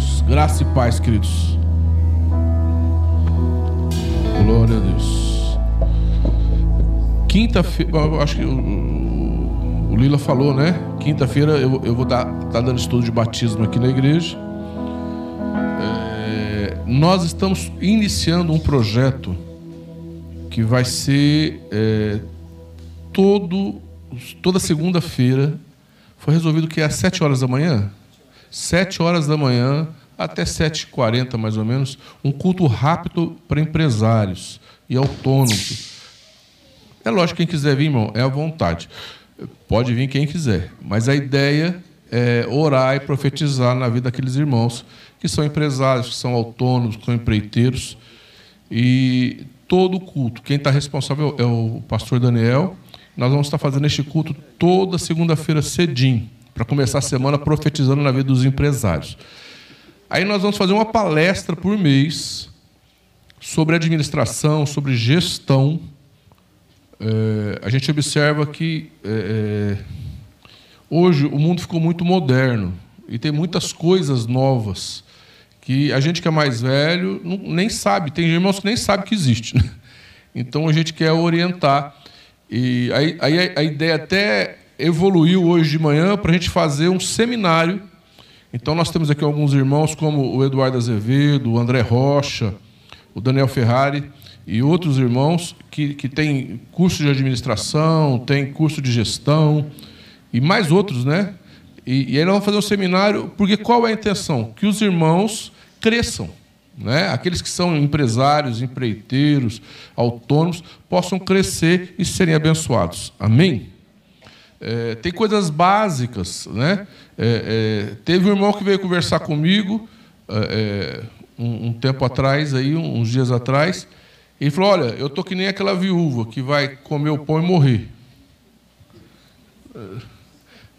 Deus. Graça e paz, queridos. Glória a Deus. Quinta-feira, acho que o, Lila falou, né? Quinta-feira eu, eu vou estar tá dando estudo de batismo aqui na igreja. É, nós estamos iniciando um projeto que vai ser é, todo, toda segunda-feira. Foi resolvido que é às sete horas da manhã. Sete horas da manhã até 7h40 mais ou menos, um culto rápido para empresários e autônomos. É lógico, quem quiser vir, irmão, é à vontade. Pode vir quem quiser. Mas a ideia é orar e profetizar na vida daqueles irmãos que são empresários, que são autônomos, que são empreiteiros. E todo o culto, quem está responsável é o pastor Daniel. Nós vamos estar fazendo este culto toda segunda-feira cedinho, para começar a semana profetizando na vida dos empresários. Aí nós vamos fazer uma palestra por mês sobre administração, sobre gestão. É, a gente observa que é, é, hoje o mundo ficou muito moderno e tem muitas coisas novas que a gente que é mais velho não, nem sabe. Tem irmãos que nem sabem que existe. Né? Então a gente quer orientar. E aí, aí a ideia até evoluiu hoje de manhã para a gente fazer um seminário então, nós temos aqui alguns irmãos, como o Eduardo Azevedo, o André Rocha, o Daniel Ferrari e outros irmãos que, que têm curso de administração, têm curso de gestão e mais outros, né? E, e aí nós vamos fazer um seminário, porque qual é a intenção? Que os irmãos cresçam. Né? Aqueles que são empresários, empreiteiros, autônomos, possam crescer e serem abençoados. Amém? É, tem coisas básicas. Né? É, é, teve um irmão que veio conversar comigo é, é, um, um, tempo atrás, aí, uns dias atrás. E falou: Olha, eu estou que nem aquela viúva que vai comer o pão e morrer.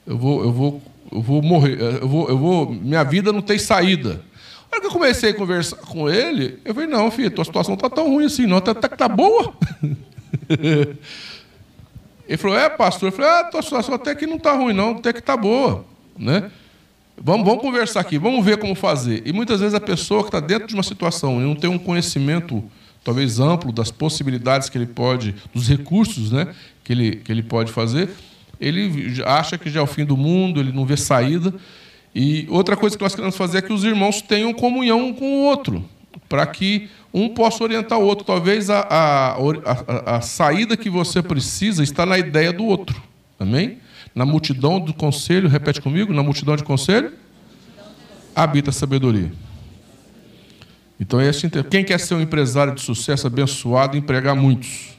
Eu vou, eu vou, eu vou morrer. Eu vou, eu vou, minha vida não tem saída. Na hora que eu comecei a conversar com ele, eu falei: Não, filho, tua situação está tão ruim assim, não. Até que está boa. Ele falou, é, pastor. Eu falei, ah, tua situação até que não está ruim, não, até que está boa. Né? Vamos, vamos conversar aqui, vamos ver como fazer. E muitas vezes a pessoa que está dentro de uma situação e não tem um conhecimento talvez amplo das possibilidades que ele pode, dos recursos né, que, ele, que ele pode fazer, ele acha que já é o fim do mundo, ele não vê saída. E outra coisa que nós queremos fazer é que os irmãos tenham comunhão um com o outro, para que um possa orientar o outro. Talvez a, a, a, a, saída que você precisa está na ideia do outro. Amém? Na multidão do conselho, repete comigo, na multidão de conselho, habita a sabedoria. Então, esse, quem quer ser um empresário de sucesso abençoado, empregar muitos.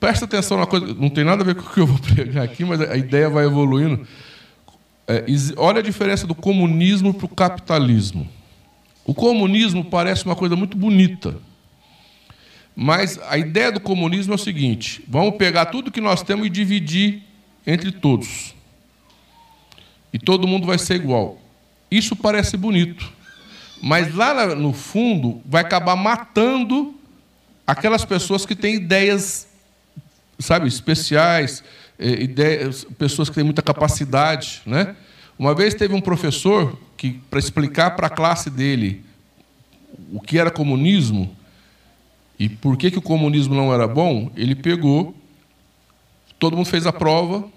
Presta atenção na coisa, não tem nada a ver com o que eu vou pregar aqui, mas a ideia vai evoluindo. É, olha a diferença do comunismo para o capitalismo. O comunismo parece uma coisa muito bonita. Mas a ideia do comunismo é o seguinte: vamos pegar tudo que nós temos e dividir entre todos. E todo mundo vai ser igual. Isso parece bonito. Mas lá no fundo vai acabar matando aquelas pessoas que têm ideias, sabe, especiais, eh, ideias, pessoas que têm muita capacidade, né? Uma vez teve um professor que, para explicar para a classe dele o que era comunismo e por que, que o comunismo não era bom, ele pegou, todo mundo fez a prova,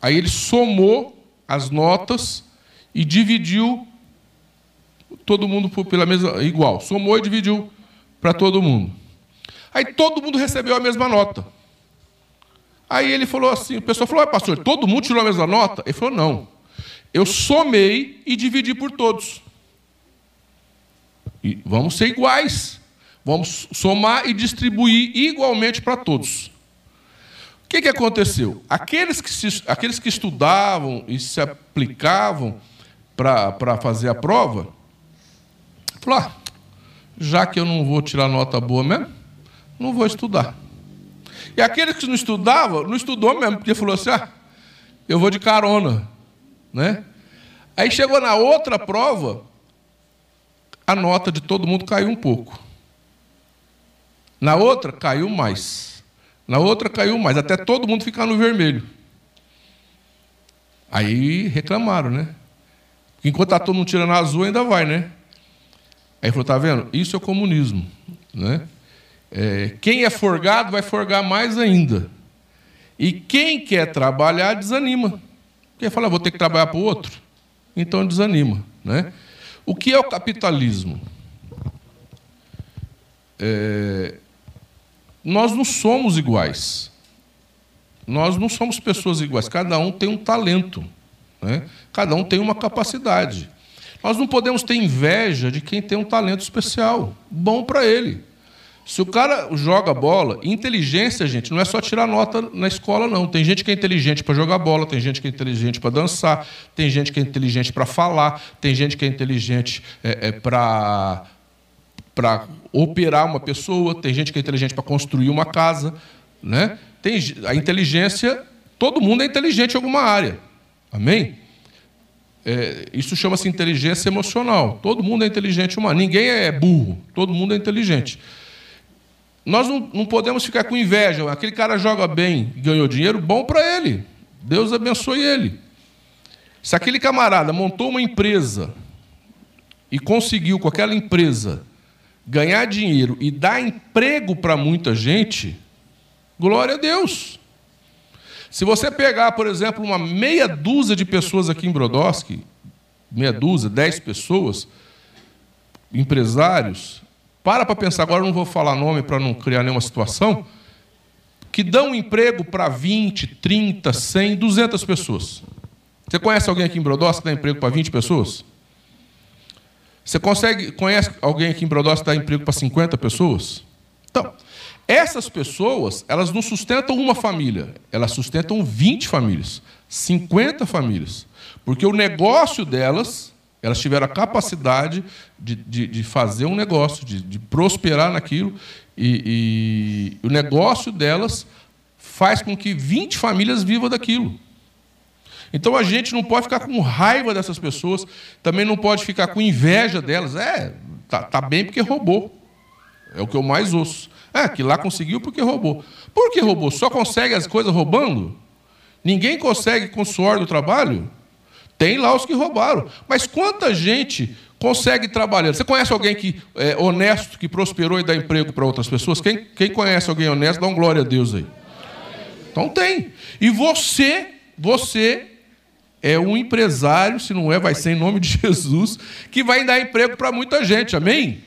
aí ele somou as notas e dividiu todo mundo pela mesma igual, somou e dividiu para todo mundo. Aí todo mundo recebeu a mesma nota. Aí ele falou assim, o pessoal falou, pastor, todo mundo tirou a mesma nota? Ele falou, não. Eu somei e dividi por todos. E vamos ser iguais. Vamos somar e distribuir igualmente para todos. O que, que aconteceu? Aqueles que, se, aqueles que estudavam e se aplicavam para fazer a prova, falaram, ah, já que eu não vou tirar nota boa mesmo, não vou estudar. E aquele que não estudava, não estudou mesmo, porque falou assim: ah, eu vou de carona. Né? Aí chegou na outra prova, a nota de todo mundo caiu um pouco. Na outra, caiu mais. Na outra, caiu mais, até todo mundo ficar no vermelho. Aí reclamaram, né? Enquanto está todo mundo tirando azul, ainda vai, né? Aí falou: tá vendo? Isso é comunismo. Né? É, quem é forgado vai forgar mais ainda. E quem quer trabalhar desanima. Porque fala, vou ter que trabalhar para o outro. Então desanima. Né? O que é o capitalismo? É, nós não somos iguais. Nós não somos pessoas iguais. Cada um tem um talento. Né? Cada um tem uma capacidade. Nós não podemos ter inveja de quem tem um talento especial, bom para ele. Se o cara joga bola, inteligência, gente, não é só tirar nota na escola, não. Tem gente que é inteligente para jogar bola, tem gente que é inteligente para dançar, tem gente que é inteligente para falar, tem gente que é inteligente é, é, para para operar uma pessoa, tem gente que é inteligente para construir uma casa, né? Tem a inteligência, todo mundo é inteligente em alguma área. Amém? É, isso chama-se inteligência emocional. Todo mundo é inteligente humano. Ninguém é burro. Todo mundo é inteligente. Nós não, não podemos ficar com inveja. Aquele cara joga bem ganhou dinheiro, bom para ele. Deus abençoe ele. Se aquele camarada montou uma empresa e conseguiu com aquela empresa ganhar dinheiro e dar emprego para muita gente, glória a Deus. Se você pegar, por exemplo, uma meia dúzia de pessoas aqui em Brodowski, meia dúzia, dez pessoas, empresários, para para pensar, agora não vou falar nome para não criar nenhuma situação, que dão emprego para 20, 30, 100, 200 pessoas. Você conhece alguém aqui em Brodowski que dá emprego para 20 pessoas? Você consegue, conhece alguém aqui em Brodowski que dá emprego para 50 pessoas? Então, essas pessoas, elas não sustentam uma família, elas sustentam 20 famílias, 50 famílias. Porque o negócio delas, elas tiveram a capacidade de, de, de fazer um negócio, de, de prosperar naquilo, e, e o negócio delas faz com que 20 famílias vivam daquilo. Então a gente não pode ficar com raiva dessas pessoas, também não pode ficar com inveja delas. É, tá, tá bem porque roubou. É o que eu mais ouço. É, que lá conseguiu porque roubou. Por que roubou? Só consegue as coisas roubando? Ninguém consegue com o suor do trabalho? Tem lá os que roubaram. Mas quanta gente consegue trabalhar? Você conhece alguém que é honesto, que prosperou e dá emprego para outras pessoas? Quem, quem conhece alguém honesto, dá um glória a Deus aí. Então tem. E você, você é um empresário, se não é, vai ser em nome de Jesus, que vai dar emprego para muita gente, amém?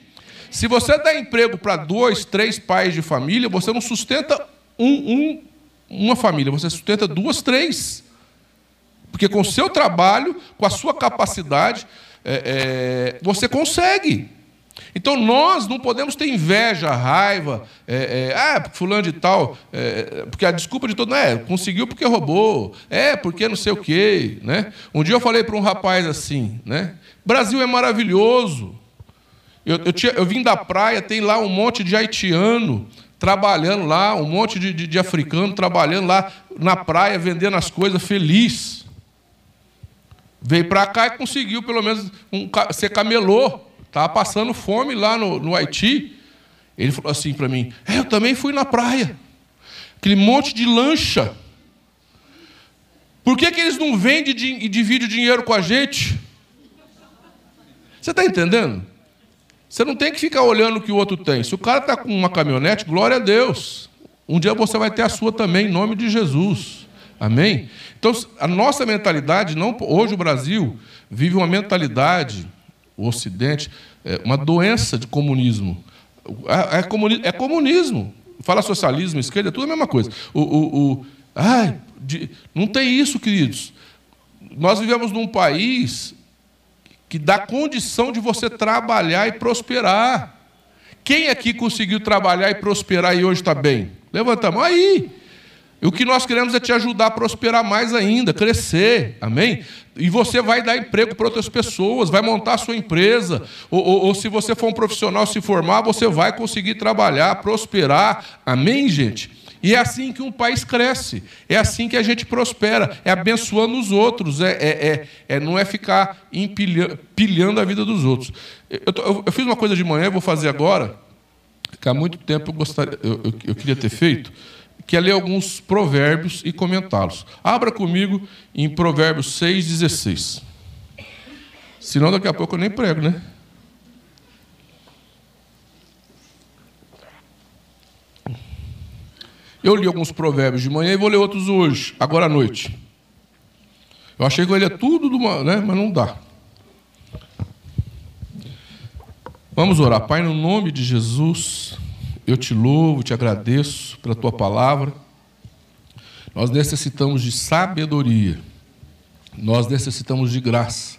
Se você dá emprego para dois, três pais de família, você não sustenta um, um, uma família, você sustenta duas, três. Porque com o seu trabalho, com a sua capacidade, é, é, você consegue. Então nós não podemos ter inveja, raiva, é, é, ah, fulano de tal, é, porque a desculpa de todo é, conseguiu porque roubou, é, porque não sei o quê. Né? Um dia eu falei para um rapaz assim, né? Brasil é maravilhoso, eu, eu, tinha, eu, vim da praia, tem lá um monte de haitiano trabalhando lá, um monte de, de, de africano trabalhando lá na praia, vendendo as coisas feliz. Veio para cá e conseguiu pelo menos um, ser camelô. Estava passando fome lá no, no Haiti. Ele falou assim para mim: é, Eu também fui na praia. Aquele monte de lancha. Por que, que eles não vendem e dividem o dinheiro com a gente? Você está entendendo? Você não tem que ficar olhando o que o outro tem. Se o cara está com uma caminhonete, glória a Deus. Um dia você vai ter a sua também, em nome de Jesus. Amém? Então, a nossa mentalidade, não, hoje o Brasil vive uma mentalidade, o Ocidente, é uma doença de comunismo. É, é, comunismo, é comunismo. Fala socialismo, esquerda, é tudo a mesma coisa. O, o, o ai, de, não tem isso, queridos. Nós vivemos num país que dá condição de você trabalhar e prosperar. Quem aqui conseguiu trabalhar e prosperar e hoje está bem? Levanta a mão aí. E o que nós queremos é te ajudar a prosperar mais ainda, crescer, amém? E você vai dar emprego para outras pessoas, vai montar a sua empresa, ou, ou, ou, se você for um profissional se formar, você vai conseguir trabalhar, prosperar, amém, gente? E é assim que um país cresce, é assim que a gente prospera, é abençoando os outros, é, é, é, é não é ficar empilhando a vida dos outros. Eu, eu, eu, fiz uma coisa de manhã, vou fazer agora, que há muito tempo eu, gostaria, eu, eu queria ter feito, que é ler alguns provérbios e comentá-los. Abra comigo em Provérbios 6,16. Senão daqui a pouco eu nem prego, né? Eu li alguns provérbios de manhã e vou ler outros hoje, agora à noite. Eu achei que eu ia tudo, uma, né? mas não dá. Vamos orar. Pai, no nome de Jesus, eu te louvo, te agradeço pela tua palavra. Nós necessitamos de sabedoria, nós necessitamos de graça,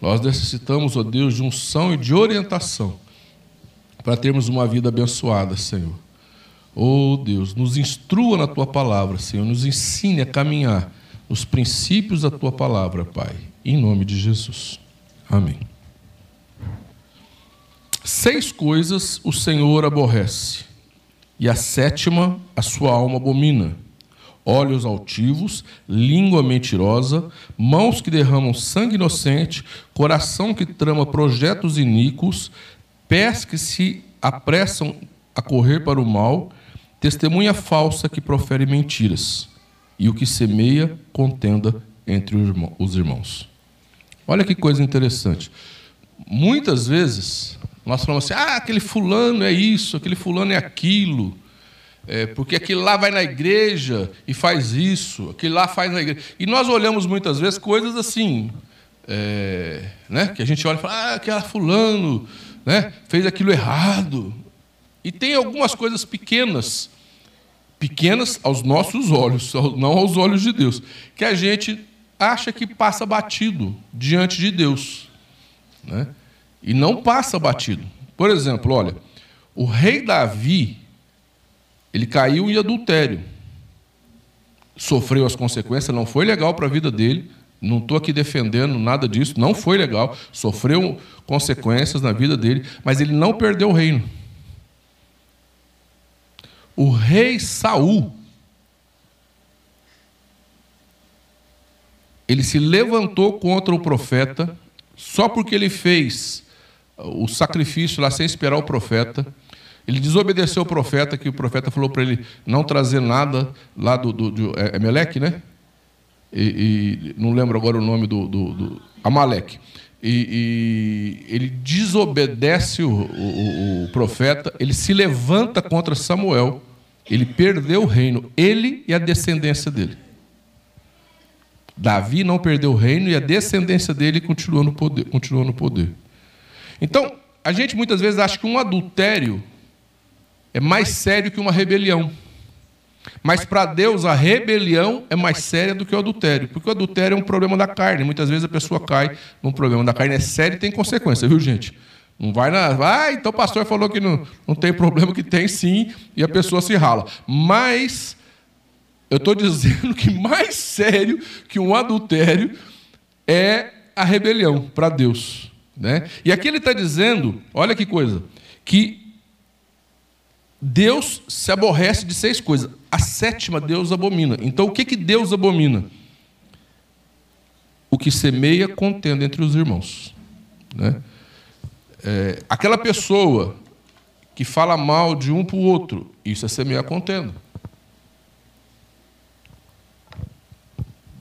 nós necessitamos, ó Deus, de unção e de orientação para termos uma vida abençoada, Senhor. Oh Deus, nos instrua na tua palavra, Senhor, nos ensine a caminhar nos princípios da tua palavra, Pai, em nome de Jesus. Amém. Seis coisas o Senhor aborrece, e a sétima a sua alma abomina: olhos altivos, língua mentirosa, mãos que derramam sangue inocente, coração que trama projetos iníquos, pés que se apressam a correr para o mal, testemunha falsa que profere mentiras, e o que semeia contenda entre os irmãos. Olha que coisa interessante. Muitas vezes nós falamos assim: ah, aquele fulano é isso, aquele fulano é aquilo. É, porque aquele lá vai na igreja e faz isso, aquele lá faz na igreja. E nós olhamos muitas vezes coisas assim, é, né? que a gente olha e fala, ah, aquele fulano né? fez aquilo errado. E tem algumas coisas pequenas, pequenas aos nossos olhos, não aos olhos de Deus, que a gente acha que passa batido diante de Deus. Né? E não passa batido. Por exemplo, olha, o rei Davi, ele caiu em adultério. Sofreu as consequências, não foi legal para a vida dele. Não estou aqui defendendo nada disso, não foi legal. Sofreu consequências na vida dele, mas ele não perdeu o reino o rei Saul ele se levantou contra o profeta só porque ele fez o sacrifício lá sem esperar o profeta. Ele desobedeceu o profeta, que o profeta falou para ele não trazer nada lá do, do, do é, é Meleque, né? E, e, não lembro agora o nome do, do, do Amaleque e, e, ele desobedece o, o, o, profeta, ele se levanta contra Samuel, ele perdeu o reino, ele e a descendência dele. Davi não perdeu o reino e a descendência dele continuou no poder. Continuou no poder. Então, a gente muitas vezes acha que um adultério é mais sério que uma rebelião. Mas para Deus a rebelião é mais séria do que o adultério, porque o adultério é um problema da carne. Muitas vezes a pessoa cai num problema da carne, é sério e tem consequência, viu, gente? Não vai na. Ah, então o pastor falou que não, não tem problema, que tem sim, e a pessoa se rala. Mas eu estou dizendo que mais sério que um adultério é a rebelião para Deus. Né? E aqui ele está dizendo, olha que coisa, que Deus se aborrece de seis coisas. A sétima Deus abomina. Então o que, que Deus abomina? O que semeia contenda entre os irmãos. Né? É, aquela pessoa que fala mal de um para o outro, isso é semear contenda.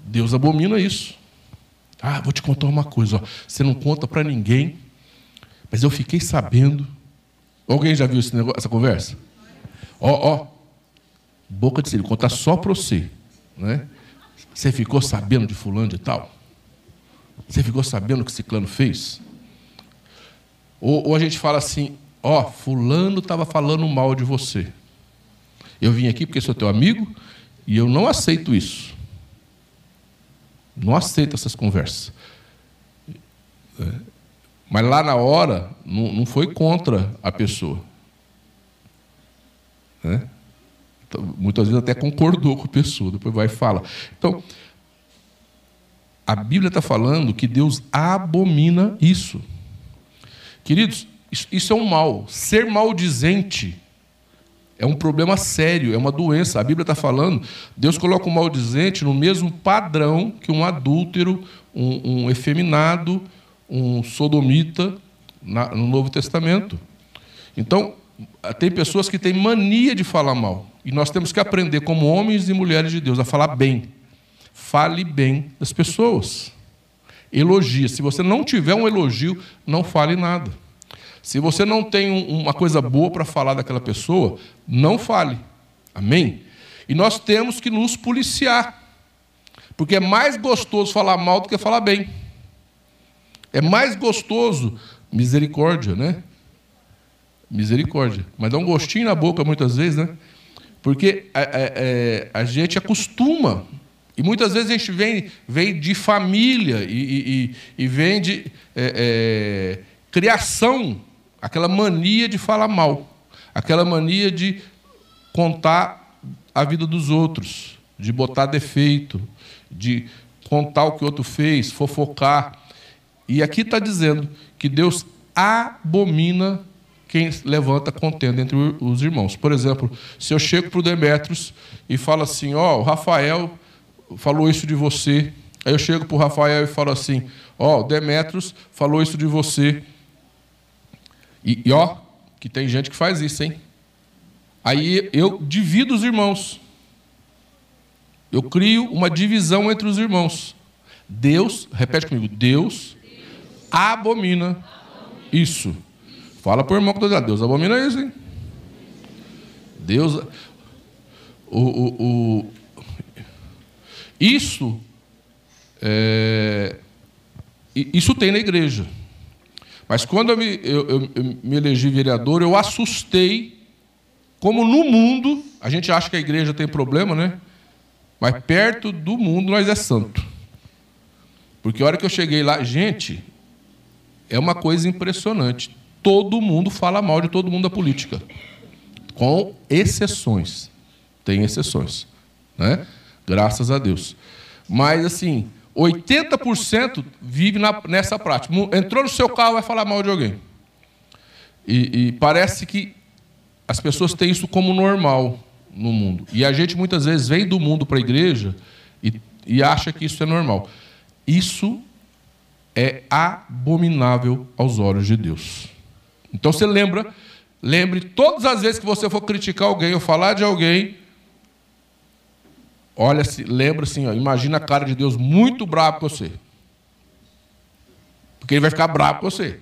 Deus abomina isso. Ah, vou te contar uma coisa. Ó. Você não conta para ninguém, mas eu fiquei sabendo. Alguém já viu negócio, essa conversa? Ó, ó, boca de siri, contar só para você. Né? Você ficou sabendo de fulano de tal? Você ficou sabendo o que ciclano fez? Ou, ou a gente fala assim, ó, fulano estava falando mal de você. Eu vim aqui porque sou teu amigo e eu não aceito isso. Não aceito essas conversas. É, mas lá na hora, não, não foi contra a pessoa. Né? Então, muitas vezes até concordou com a pessoa, depois vai e fala. Então, a Bíblia está falando que Deus abomina isso. Queridos, isso é um mal. Ser maldizente é um problema sério, é uma doença. A Bíblia está falando, Deus coloca o maldizente no mesmo padrão que um adúltero, um, um efeminado, um sodomita na, no Novo Testamento. Então, tem pessoas que têm mania de falar mal. E nós temos que aprender, como homens e mulheres de Deus, a falar bem. Fale bem das pessoas. elogia. Se você não tiver um elogio, não fale nada. Se você não tem uma coisa boa para falar daquela pessoa, não fale. Amém? E nós temos que nos policiar. Porque é mais gostoso falar mal do que falar bem. É mais gostoso misericórdia, né? Misericórdia. Mas dá um gostinho na boca muitas vezes, né? Porque a, a, é, a gente acostuma. E muitas vezes a gente vem, vem de família e, e, e vem de é, é, criação, aquela mania de falar mal, aquela mania de contar a vida dos outros, de botar defeito, de contar o que o outro fez, fofocar. E aqui está dizendo que Deus abomina quem levanta contenda entre os irmãos. Por exemplo, se eu chego para o Demetrios e falo assim: Ó, oh, o Rafael falou isso de você. Aí eu chego para o Rafael e falo assim: Ó, oh, o Demetrios falou isso de você. E, e ó, que tem gente que faz isso, hein? Aí eu divido os irmãos. Eu crio uma divisão entre os irmãos. Deus, repete comigo, Deus abomina isso. Fala para o irmão que está Deus abomina isso, hein? Deus. O, o, o isso, é, isso tem na igreja. Mas quando eu me, eu, eu, eu me elegi vereador, eu assustei como no mundo, a gente acha que a igreja tem problema, né? Mas perto do mundo nós é santo. Porque a hora que eu cheguei lá, gente, é uma coisa impressionante. Todo mundo fala mal de todo mundo da política. Com exceções. Tem exceções. Né? Graças a Deus. Mas, assim, 80% vive na, nessa prática. Entrou no seu carro, vai falar mal de alguém. E, e parece que as pessoas têm isso como normal no mundo. E a gente muitas vezes vem do mundo para a igreja e, e acha que isso é normal. Isso é abominável aos olhos de Deus. Então você lembra, lembre todas as vezes que você for criticar alguém ou falar de alguém, olha, lembra assim, ó, imagina a cara de Deus muito bravo com você. Porque ele vai ficar bravo com você.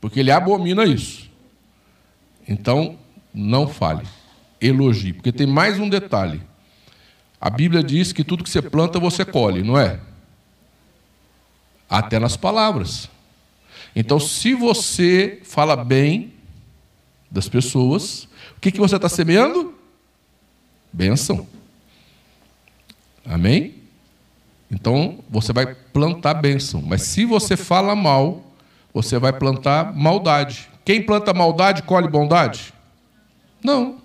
Porque ele abomina isso. Então, não fale elogie. Porque tem mais um detalhe. A Bíblia diz que tudo que você planta, você colhe, não é? Até nas palavras. Então, se você fala bem das pessoas, o que, que você está semeando? Bênção. Amém? Então, você vai plantar bênção. Mas se você fala mal, você vai plantar maldade. Quem planta maldade, colhe bondade? Não.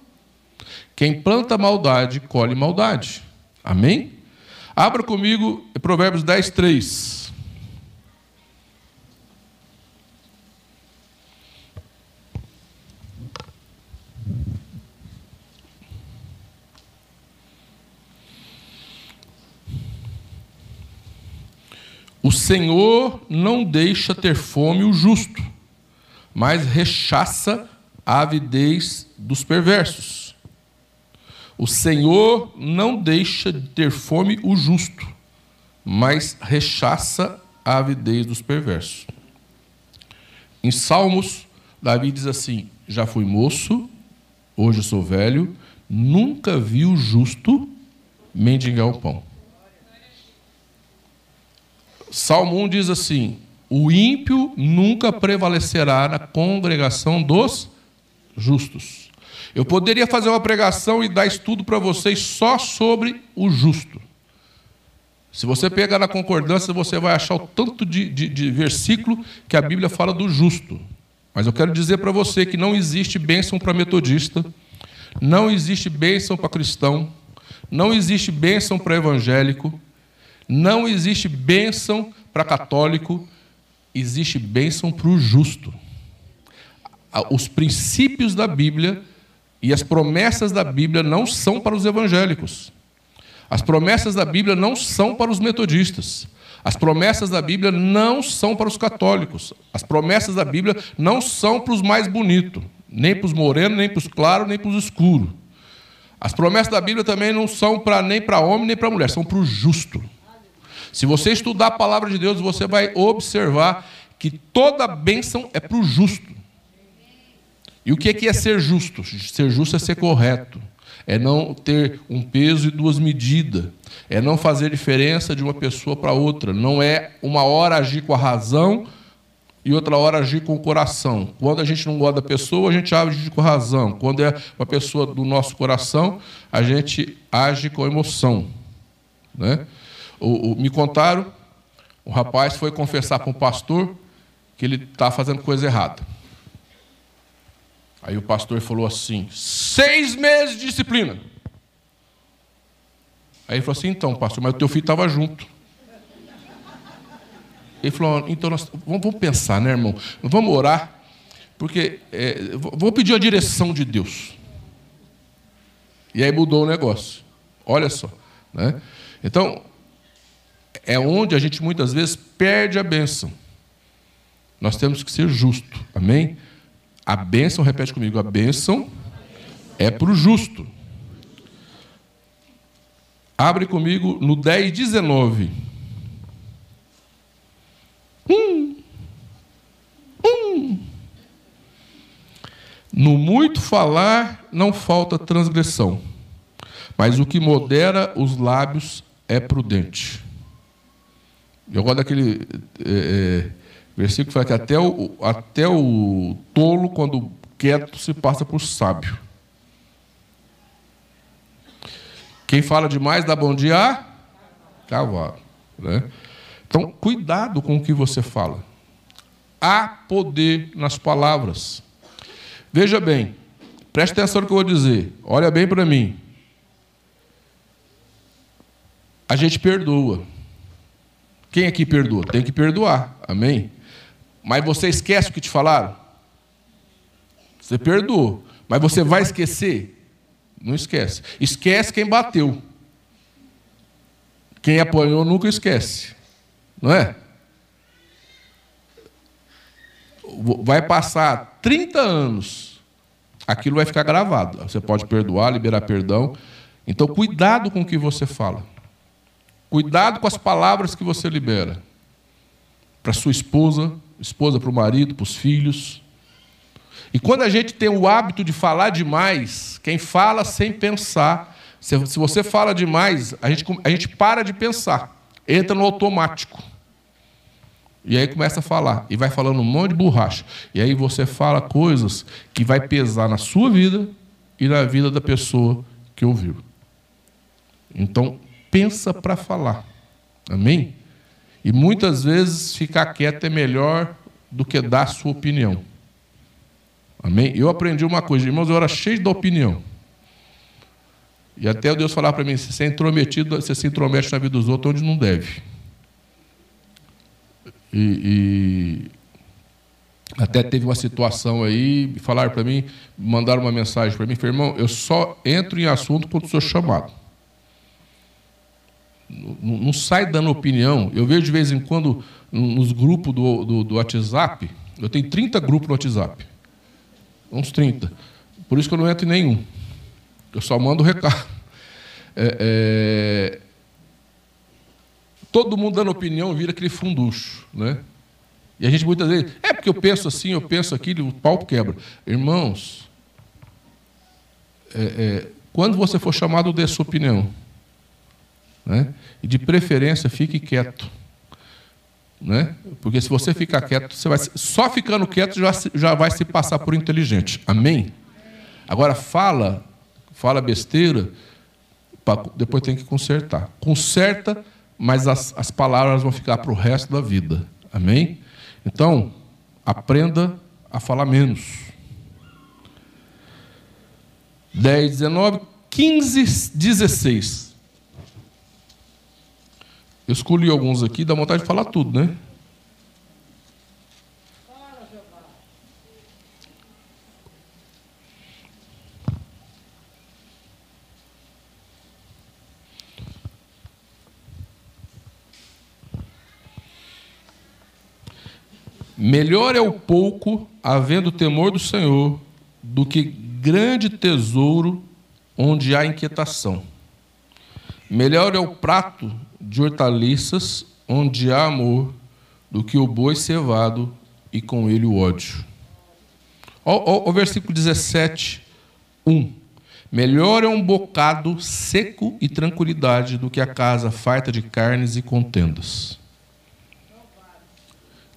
Quem planta maldade, colhe maldade. Amém? Abra comigo Provérbios 10, 3. O Senhor não deixa ter fome o justo, mas rechaça a avidez dos perversos. O Senhor não deixa de ter fome o justo, mas rechaça a avidez dos perversos. Em Salmos, Davi diz assim: Já fui moço, hoje sou velho, nunca vi o justo mendigar o pão. Salmo 1 diz assim: O ímpio nunca prevalecerá na congregação dos justos. Eu poderia fazer uma pregação e dar estudo para vocês só sobre o justo. Se você pegar na concordância, você vai achar o tanto de, de, de versículo que a Bíblia fala do justo. Mas eu quero dizer para você que não existe bênção para metodista, não existe bênção para cristão, não existe bênção para evangélico, não existe bênção para católico, existe bênção para o justo. Os princípios da Bíblia e as promessas da Bíblia não são para os evangélicos. As promessas da Bíblia não são para os metodistas. As promessas da Bíblia não são para os católicos. As promessas da Bíblia não são para os mais bonitos, nem para os morenos, nem para os claros, nem para os escuros. As promessas da Bíblia também não são para nem para homem nem para mulher, são para o justo. Se você estudar a palavra de Deus, você vai observar que toda bênção é para o justo. E o que é ser justo? Ser justo é ser correto, é não ter um peso e duas medidas, é não fazer diferença de uma pessoa para outra, não é uma hora agir com a razão e outra hora agir com o coração. Quando a gente não gosta da pessoa, a gente age com a razão. Quando é uma pessoa do nosso coração, a gente age com emoção. Né? O, o, me contaram, um rapaz foi confessar para um pastor que ele está fazendo coisa errada. Aí o pastor falou assim: seis meses de disciplina. Aí ele falou assim: então, pastor, mas o teu filho estava junto. Ele falou: então, nós, vamos, vamos, pensar, né, irmão? Vamos orar, porque é, vou pedir a direção de Deus. E aí mudou o negócio. Olha só. Né? Então, é onde a gente muitas vezes perde a bênção. Nós temos que ser justo. Amém? A bênção, repete comigo, a bênção é para o justo. Abre comigo no 10, 19. Hum. Hum. No muito falar não falta transgressão, mas o que modera os lábios é prudente. Eu gosto daquele. É, é, versículo fala que até o, até o tolo, quando quieto, se passa por sábio. Quem fala demais dá bom dia a cavalo. Né? Então, cuidado com o que você fala. Há poder nas palavras. Veja bem, preste atenção no que eu vou dizer. Olha bem para mim. A gente perdoa. Quem aqui perdoa? Tem que perdoar. Amém? Mas você esquece o que te falaram? Você perdoou. Mas você vai esquecer? Não esquece. Esquece quem bateu. Quem apanhou nunca esquece. Não é? Vai passar 30 anos, aquilo vai ficar gravado. Você pode perdoar, liberar perdão. Então, cuidado com o que você fala. Cuidado com as palavras que você libera. Para sua esposa, esposa para o marido, para os filhos. E quando a gente tem o hábito de falar demais, quem fala sem pensar, se você fala demais, a gente, a gente para de pensar, entra no automático. E aí começa a falar, e vai falando um monte de borracha. E aí você fala coisas que vai pesar na sua vida e na vida da pessoa que ouviu. Então, pensa para falar. Amém? E muitas vezes ficar quieto é melhor do que dar sua opinião. Amém? Eu aprendi uma coisa, irmãos, eu era cheio de opinião. E até Deus falar para mim, você é intrometido, você se intromete na vida dos outros onde não deve. E, e até teve uma situação aí, falaram para mim, mandaram uma mensagem para mim, irmão, eu só entro em assunto quando sou chamado não, não, sai dando opinião. Eu vejo de vez em quando nos grupos do, do, do, WhatsApp, eu tenho 30 grupos no WhatsApp. Uns 30. Por isso que eu não entro em nenhum. Eu só mando recado. É, é... Todo mundo dando opinião vira aquele funducho. Né? E a gente muitas vezes, é porque eu penso assim, eu penso aquilo, o pau quebra. Irmãos, é, é quando você for chamado, dê sua opinião. Né? E de preferência, fique quieto. Né? Porque se você ficar quieto, você vai, só ficando quieto já, já vai se passar por inteligente. Amém? Agora fala, fala besteira, depois tem que consertar. Conserta, mas as, as palavras vão ficar para o resto da vida. Amém? Então, aprenda a falar menos. 10, 19, 15, 16. Eu escolhi alguns aqui, dá vontade de falar tudo, né? Melhor é o pouco, havendo temor do Senhor, do que grande tesouro onde há inquietação. Melhor é o prato de hortaliças onde há amor do que o boi cevado e com ele o ódio. O, versículo 17, 1. Melhor é um bocado seco e tranquilidade do que a casa farta de carnes e contendas.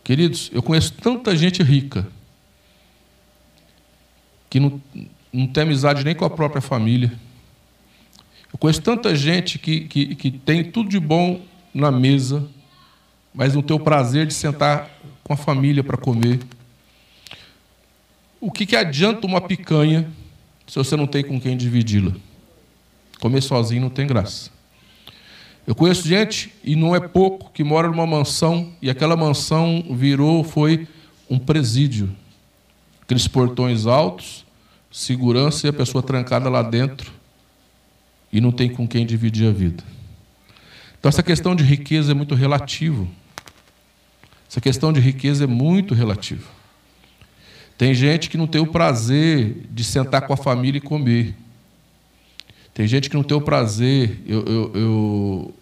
Queridos, eu conheço tanta gente rica que não, não tem amizade nem com a própria família. Eu conheço tanta gente que, que, que tem tudo de bom na mesa, mas não tem o prazer de sentar com a família para comer. O que, que adianta uma picanha se você não tem com quem dividi-la? Comer sozinho não tem graça. Eu conheço gente, e não é pouco, que mora numa mansão, e aquela mansão virou, foi um presídio. Aqueles portões altos, segurança e a pessoa trancada lá dentro, e não tem com quem dividir a vida. Então, essa questão de riqueza é muito relativo. Essa questão de riqueza é muito relativa. Tem gente que não tem o prazer de sentar com a família e comer. Tem gente que não tem o prazer. Eu, eu, eu...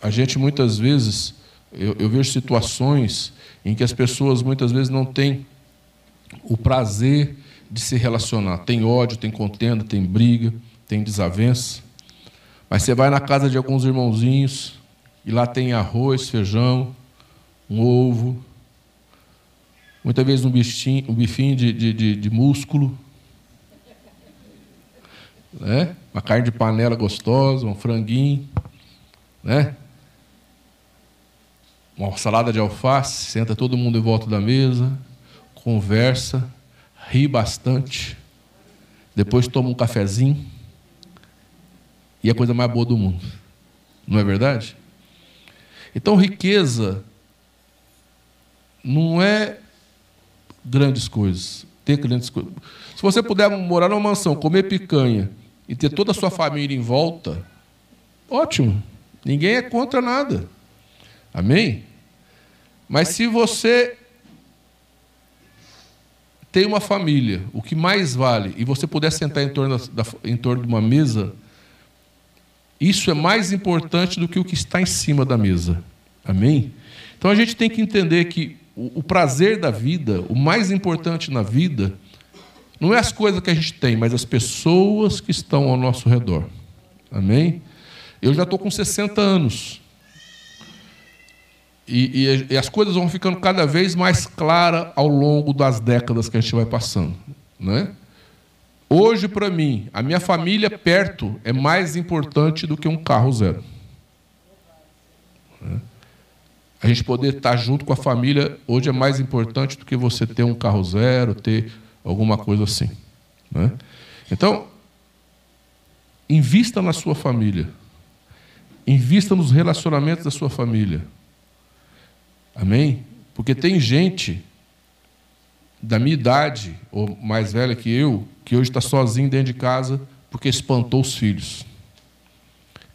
A gente muitas vezes, eu, eu vejo situações em que as pessoas muitas vezes não têm o prazer de se relacionar. Tem ódio, tem contenda, tem briga, tem desavença. Mas você vai na casa de alguns irmãozinhos e lá tem arroz, feijão, um ovo, muitas vezes um, bichinho, um bifinho de, de, de, de músculo, né? uma carne de panela gostosa, um franguinho, né? uma salada de alface, senta todo mundo em volta da mesa, conversa, ri bastante, depois toma um cafezinho e é a coisa mais boa do mundo. Não é verdade? Então, riqueza não é grandes coisas, ter grandes coisas. Se você puder morar numa mansão, comer picanha e ter toda a sua família em volta, ótimo. Ninguém é contra nada. Amém? Mas se você tem uma família, o que mais vale, e você puder sentar em torno, da, em torno de uma mesa, isso é mais importante do que o que está em cima da mesa. Amém? Então a gente tem que entender que o, o prazer da vida, o mais importante na vida, não é as coisas que a gente tem, mas as pessoas que estão ao nosso redor. Amém? Eu já estou com 60 anos. E, e, e, as coisas vão ficando cada vez mais claras ao longo das décadas que a gente vai passando. Né? Hoje, para mim, a minha família perto é mais importante do que um carro zero. Né? A gente poder estar junto com a família hoje é mais importante do que você ter um carro zero, ter alguma coisa assim. Né? Então, invista na sua família. Invista nos relacionamentos da sua família. Amém? Porque tem gente da minha idade, ou mais velha que eu, que hoje está sozinho dentro de casa porque espantou os filhos.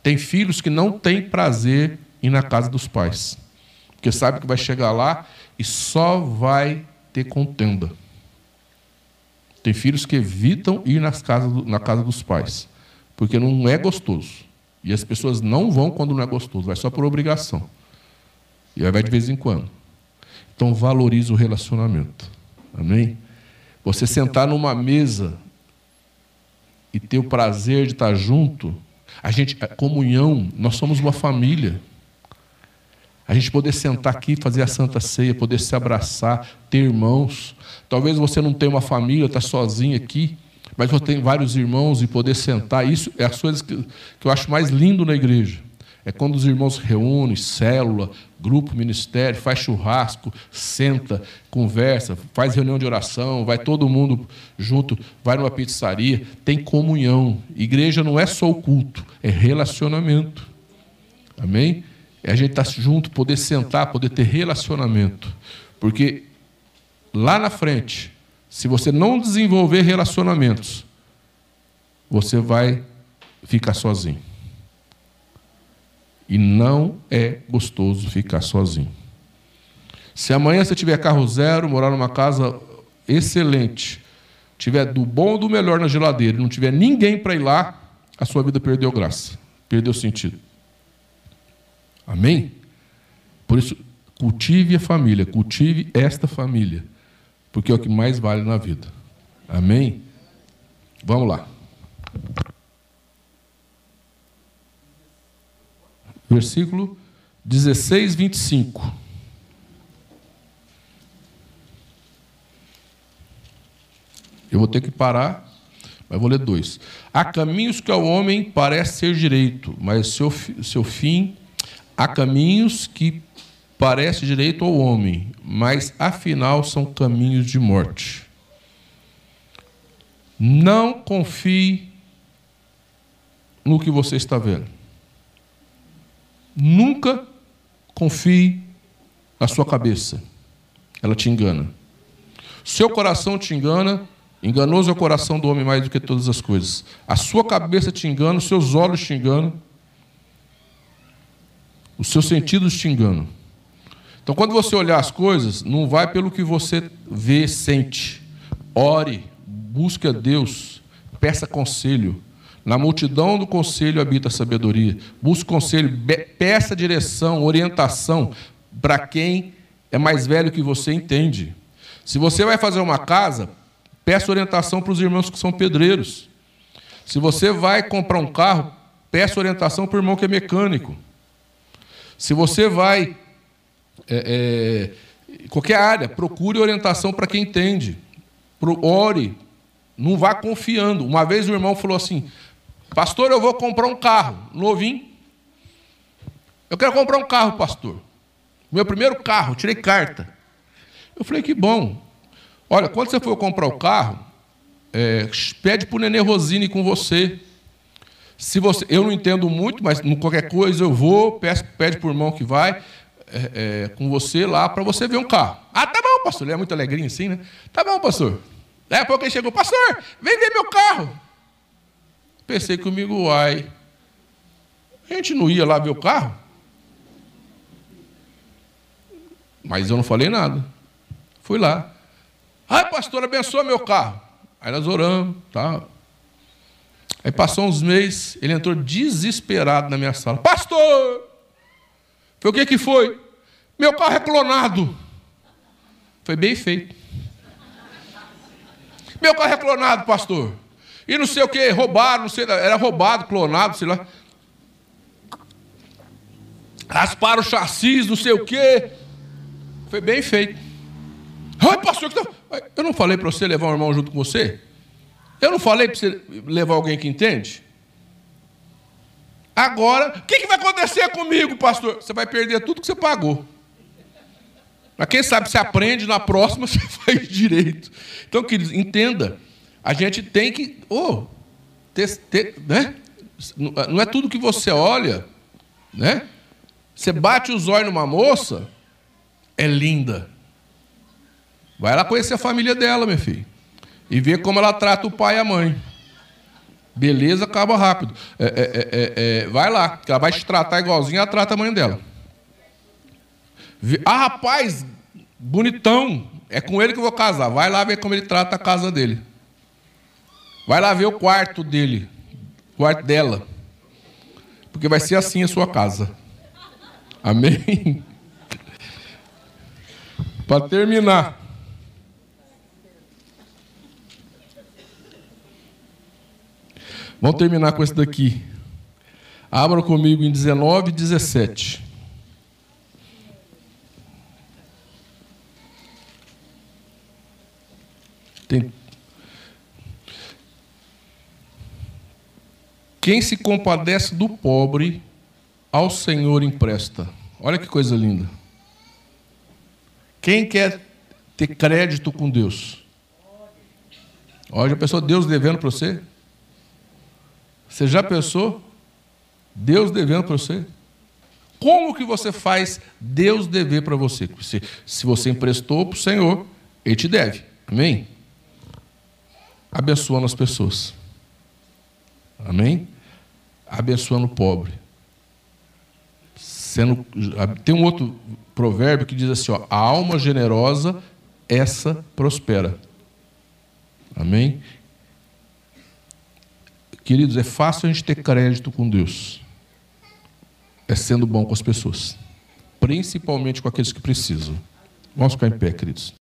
Tem filhos que não têm prazer em ir na casa dos pais, porque sabe que vai chegar lá e só vai ter contenda. Tem filhos que evitam ir nas casas, na casa dos pais, porque não é gostoso. E as pessoas não vão quando não é gostoso, vai só por obrigação. E aí vai de vez em quando. Então valorize o relacionamento. Amém? Você sentar numa mesa e ter o prazer de estar junto, a gente, a comunhão, nós somos uma família. A gente poder sentar aqui, fazer a Santa Ceia, poder se abraçar, ter irmãos. Talvez você não tenha uma família, está sozinho aqui, mas você tem vários irmãos e poder sentar. Isso é as coisas que, que eu acho mais lindo na igreja. É quando os irmãos reúnem, célula, grupo, ministério, faz churrasco, senta, conversa, faz reunião de oração, vai todo mundo junto, vai numa pizzaria, tem comunhão. Igreja não é só o culto, é relacionamento. Amém? É a gente estar tá junto, poder sentar, poder ter relacionamento. Porque lá na frente, se você não desenvolver relacionamentos, você vai ficar sozinho. E não é gostoso ficar sozinho. Se amanhã você tiver carro zero, morar numa casa excelente, tiver do bom ou do melhor na geladeira e não tiver ninguém para ir lá, a sua vida perdeu graça. perdeu sentido. Amém? Por isso, cultive a família, cultive esta família, porque é o que mais vale na vida. Amém? Vamos lá. Versículo 16, 25. Eu vou ter que parar, mas vou ler dois. Há caminhos que ao homem parece ser direito, mas seu, seu fim. Há caminhos que parece direito ao homem, mas afinal são caminhos de morte. Não confie no que você está vendo. Nunca confie na sua cabeça. Ela te engana. Seu coração te engana, enganoso é o coração do homem mais do que todas as coisas. A sua cabeça te engana, os seus olhos te enganam, os seus sentidos te enganam. Então, quando você olhar as coisas, não vai pelo que você vê, sente. Ore, busque a Deus, peça conselho. Na multidão do conselho habita a sabedoria. Busque conselho, peça direção, orientação para quem é mais velho que você entende. Se você vai fazer uma casa, peça orientação para os irmãos que são pedreiros. Se você vai comprar um carro, peça orientação para o irmão que é mecânico. Se você vai. É, é, qualquer área, procure orientação para quem entende. Ore, não vá confiando. Uma vez o irmão falou assim: Pastor, eu vou comprar um carro novinho. Eu quero comprar um carro, pastor. Meu primeiro carro, tirei carta. Eu falei: Que bom. Olha, quando você for comprar o carro, é, pede para o Nenê Rosine com você. Se você, eu não entendo muito, mas qualquer coisa eu vou, peço, pede para o irmão que vai é, é, com você lá para você ver um carro. Ah, tá bom, pastor. Ele é muito alegrinho assim, né? Tá bom, pastor. Daí a pouco ele chegou, pastor, vem ver meu carro. Pensei comigo, uai, a gente não ia lá ver o carro? Mas eu não falei nada. Fui lá. Ai, pastor, abençoa meu carro. Aí nós oramos, tá? Aí passou uns meses, ele entrou desesperado na minha sala. Pastor! Foi o que que foi? Meu carro é clonado. Foi bem feito. Meu carro é clonado, pastor. E não sei o que, roubaram, não sei, era roubado, clonado, sei lá. Rasparam o chassis, não sei o que. Foi bem feito. Ai, pastor, eu não falei para você levar um irmão junto com você? Eu não falei para você levar alguém que entende? Agora, o que, que vai acontecer comigo, pastor? Você vai perder tudo que você pagou. Mas quem sabe você aprende, na próxima você faz direito. Então, queridos, entenda. A gente tem que. Oh, ter, ter, né? Não é tudo que você olha. Né? Você bate os olhos numa moça, é linda. Vai lá conhecer a família dela, meu filho. E ver como ela trata o pai e a mãe. Beleza, acaba rápido. É, é, é, é, é vai lá, que ela vai te tratar igualzinho ela trata a mãe dela. Ah, rapaz, bonitão. É com ele que eu vou casar. Vai lá ver como ele trata a casa dele. Vai lá ver o quarto dele, o quarto dela. Porque vai ser assim a sua casa. Amém? Para terminar. Vamos terminar com esse daqui. Abra comigo em 19 e 17. Tem... Quem se compadece do pobre, ao Senhor empresta. Olha que coisa linda. Quem quer ter crédito com Deus? Olha, já pensou Deus devendo para você? Você já pensou? Deus devendo para você? Como que você faz Deus dever para você? Se, se você emprestou para o Senhor, Ele te deve. Amém? Abençoando as pessoas. Amém? Abençoando o pobre. Sendo, tem um outro provérbio que diz assim: ó, a alma generosa, essa prospera. Amém? Queridos, é fácil a gente ter crédito com Deus. é sendo bom com as pessoas, principalmente com aqueles que precisam. Vamos ficar em pé, queridos.